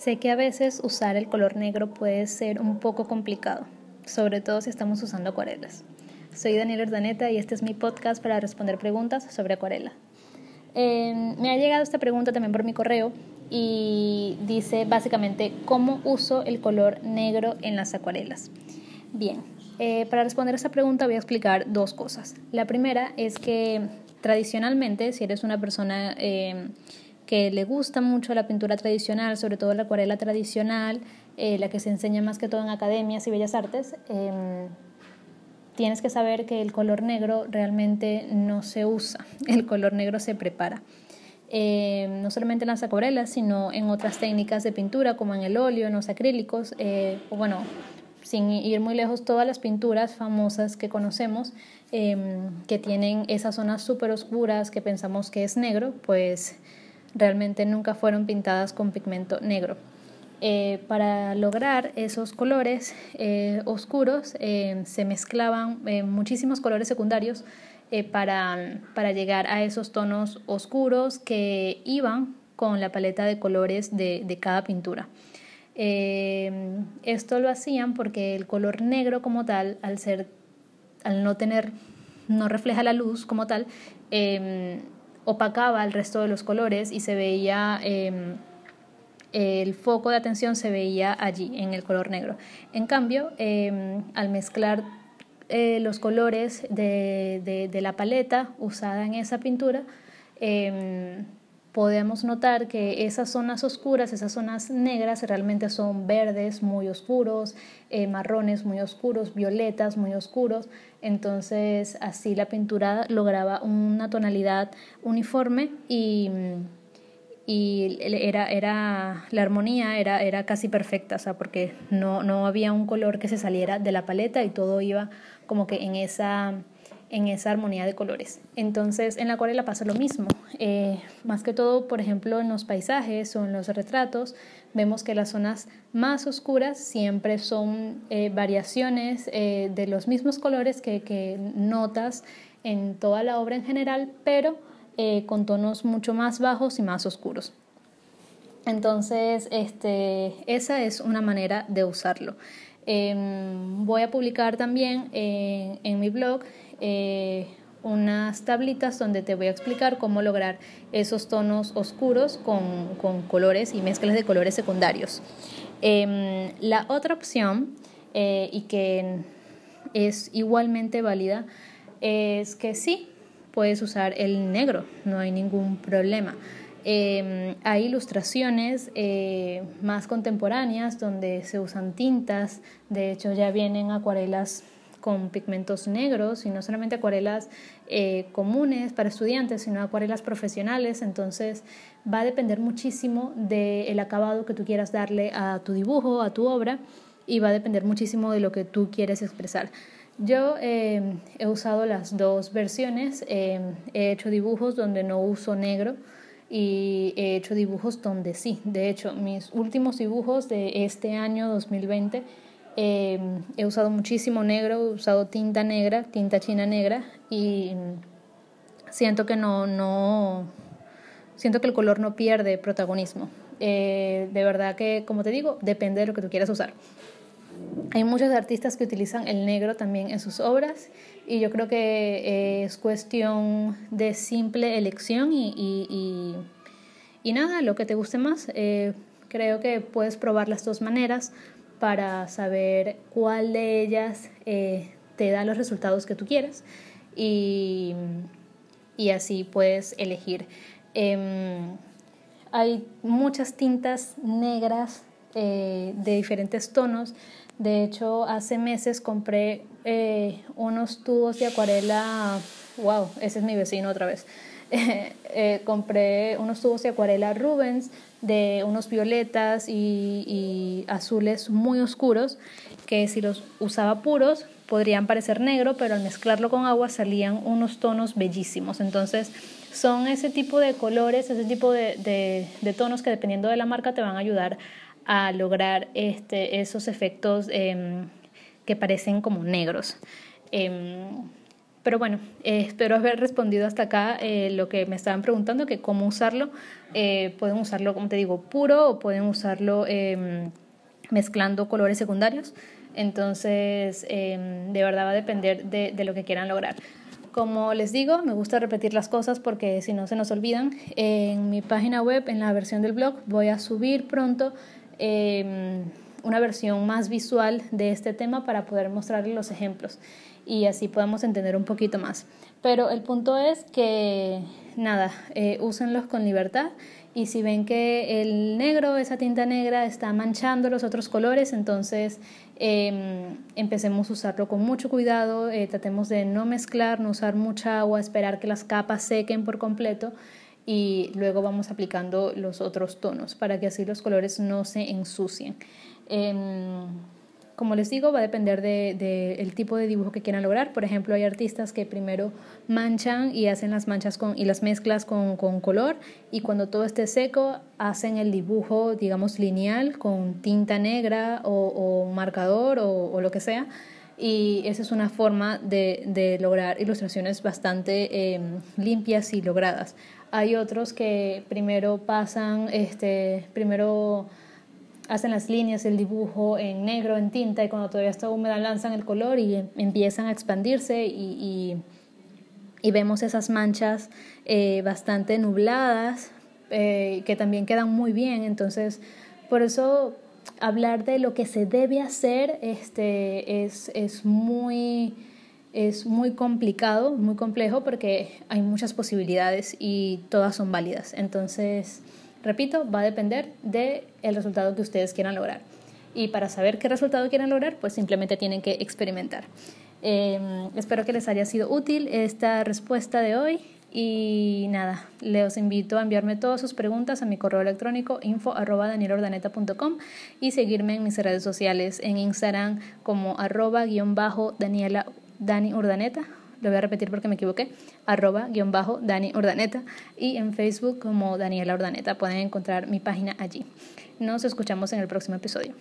Sé que a veces usar el color negro puede ser un poco complicado, sobre todo si estamos usando acuarelas. Soy Daniela Ordaneta y este es mi podcast para responder preguntas sobre acuarela. Eh, me ha llegado esta pregunta también por mi correo y dice básicamente cómo uso el color negro en las acuarelas. Bien, eh, para responder a esta pregunta voy a explicar dos cosas. La primera es que tradicionalmente, si eres una persona eh, que le gusta mucho la pintura tradicional, sobre todo la acuarela tradicional, eh, la que se enseña más que todo en academias y bellas artes, em, tienes que saber que el color negro realmente no se usa, el color negro se prepara. Em, no solamente en las acuarelas, sino en otras técnicas de pintura, como en el óleo, en los acrílicos, o bueno, sin ir muy lejos, todas las pinturas famosas que conocemos em, que tienen esas zonas súper oscuras que pensamos que es negro, pues realmente nunca fueron pintadas con pigmento negro. Eh, para lograr esos colores eh, oscuros em, se mezclaban eh, muchísimos colores secundarios para, para llegar a esos tonos oscuros que iban con la paleta de colores de, de cada pintura. Eh, esto lo hacían porque el color negro como tal, al ser, al no tener, no refleja la luz como tal, opacaba el resto de los colores y se veía em, el foco de atención se veía allí en el color negro. En cambio, em, al mezclar eh, los colores de, la paleta usada en esa pintura, podemos notar que esas zonas oscuras, esas zonas negras realmente son verdes muy oscuros, eh, marrones muy oscuros, violetas muy oscuros. Entonces así la pintura lograba una tonalidad uniforme y, y era, era, la armonía era, era casi perfecta, o sea, porque no, no había un color que se saliera de la paleta y todo iba como que en esa en esa armonía de colores. Entonces en la acuarela pasa lo mismo. Eh, más que todo, por ejemplo, en los paisajes o en los retratos, vemos que las zonas más oscuras siempre son eh, variaciones eh, de los mismos colores que, notas en toda la obra en general, pero con tonos mucho más bajos y más oscuros. Entonces, este, esa es una manera de usarlo. Em, voy a publicar también en mi blog unas tablitas donde te voy a explicar cómo lograr esos tonos oscuros con, con colores y mezclas de colores secundarios. Em, la otra opción, eh, y que es igualmente válida, es que sí, puedes usar el negro, no hay ningún problema. Em, hay ilustraciones eh, más contemporáneas donde se usan tintas, de hecho ya vienen acuarelas con pigmentos negros y no solamente acuarelas eh, comunes para estudiantes, sino acuarelas profesionales. Entonces va a depender muchísimo del acabado que tú quieras darle a tu dibujo, a tu obra y va a depender muchísimo de lo que tú quieres expresar. Yo eh, he usado las dos versiones, eh, he hecho dibujos donde no uso negro y he hecho dibujos donde sí. De hecho, mis últimos dibujos de este año 2020 Em, he usado muchísimo negro, he usado tinta negra, tinta china negra y siento que no, no, siento que el color no pierde protagonismo. Eh, de verdad que, como te digo, depende de lo que tú quieras usar. Hay muchos artistas que utilizan el negro también en sus obras y yo creo que es cuestión de simple elección y, y, y, nada, lo que te guste más. Eh, creo que puedes probar las dos maneras para saber cuál de ellas eh, te da los resultados que tú quieres y, y así puedes elegir. Em, hay muchas tintas negras eh, de diferentes tonos. De hecho, hace meses compré eh, unos tubos de acuarela. ¡Wow! Ese es mi vecino otra vez. compré unos tubos de acuarela Rubens de unos violetas y, azules muy oscuros que si los usaba puros podrían parecer negro, pero al mezclarlo con agua salían unos tonos bellísimos. Entonces son ese tipo de colores, ese tipo de, tonos que dependiendo de la marca te van a ayudar a lograr este, esos efectos em, que parecen como negros. Em, Pero bueno, eh, espero haber respondido hasta acá eh, lo que me estaban preguntando, que cómo usarlo. Eh, pueden usarlo, como te digo, puro o pueden usarlo em, mezclando colores secundarios. Entonces, em, de verdad va a depender de, de, lo que quieran lograr. Como les digo, me gusta repetir las cosas porque si no se nos olvidan. En mi página web, en la versión del blog, voy a subir pronto em, una versión más visual de este tema para poder mostrarles los ejemplos y así podemos entender un poquito más. Pero el punto es que, nada, eh, úsenlos con libertad y si ven que el negro, esa tinta negra, está manchando los otros colores, entonces em, empecemos a usarlo con mucho cuidado, eh, tratemos de no mezclar, no usar mucha agua, esperar que las capas sequen por completo y luego vamos aplicando los otros tonos para que así los colores no se ensucien. Em, como les digo, va a depender del de, tipo de dibujo que quieran lograr. Por ejemplo, hay artistas que primero manchan y hacen las manchas con, y las mezclas con, con color y cuando todo esté seco hacen el dibujo, digamos, lineal con tinta negra o, marcador o, lo que sea. Y esa es una forma de, de lograr ilustraciones bastante eh, limpias y logradas. Hay otros que primero pasan, este, primero hacen las líneas, el dibujo en negro, en tinta, y cuando todavía está húmeda lanzan el color y empiezan a expandirse y, y, vemos esas manchas eh, bastante nubladas eh, que también quedan muy bien. Entonces, por eso hablar de lo que se debe hacer este, es, es muy es muy complicado, muy complejo porque hay muchas posibilidades y todas son válidas. Entonces, Repito, va a depender del el resultado que ustedes quieran lograr. Y para saber qué resultado quieren lograr, pues simplemente tienen que experimentar. Em, espero que les haya sido útil esta respuesta de hoy. Y nada, les invito a enviarme todas sus preguntas a mi correo electrónico info arroba y seguirme en mis redes sociales en Instagram como arroba guion bajo Daniela Dani Urdaneta lo voy a repetir porque me equivoqué, arroba guion bajo Dani Urdaneta y en Facebook como Daniela Urdaneta. Pueden encontrar mi página allí. Nos escuchamos en el próximo episodio.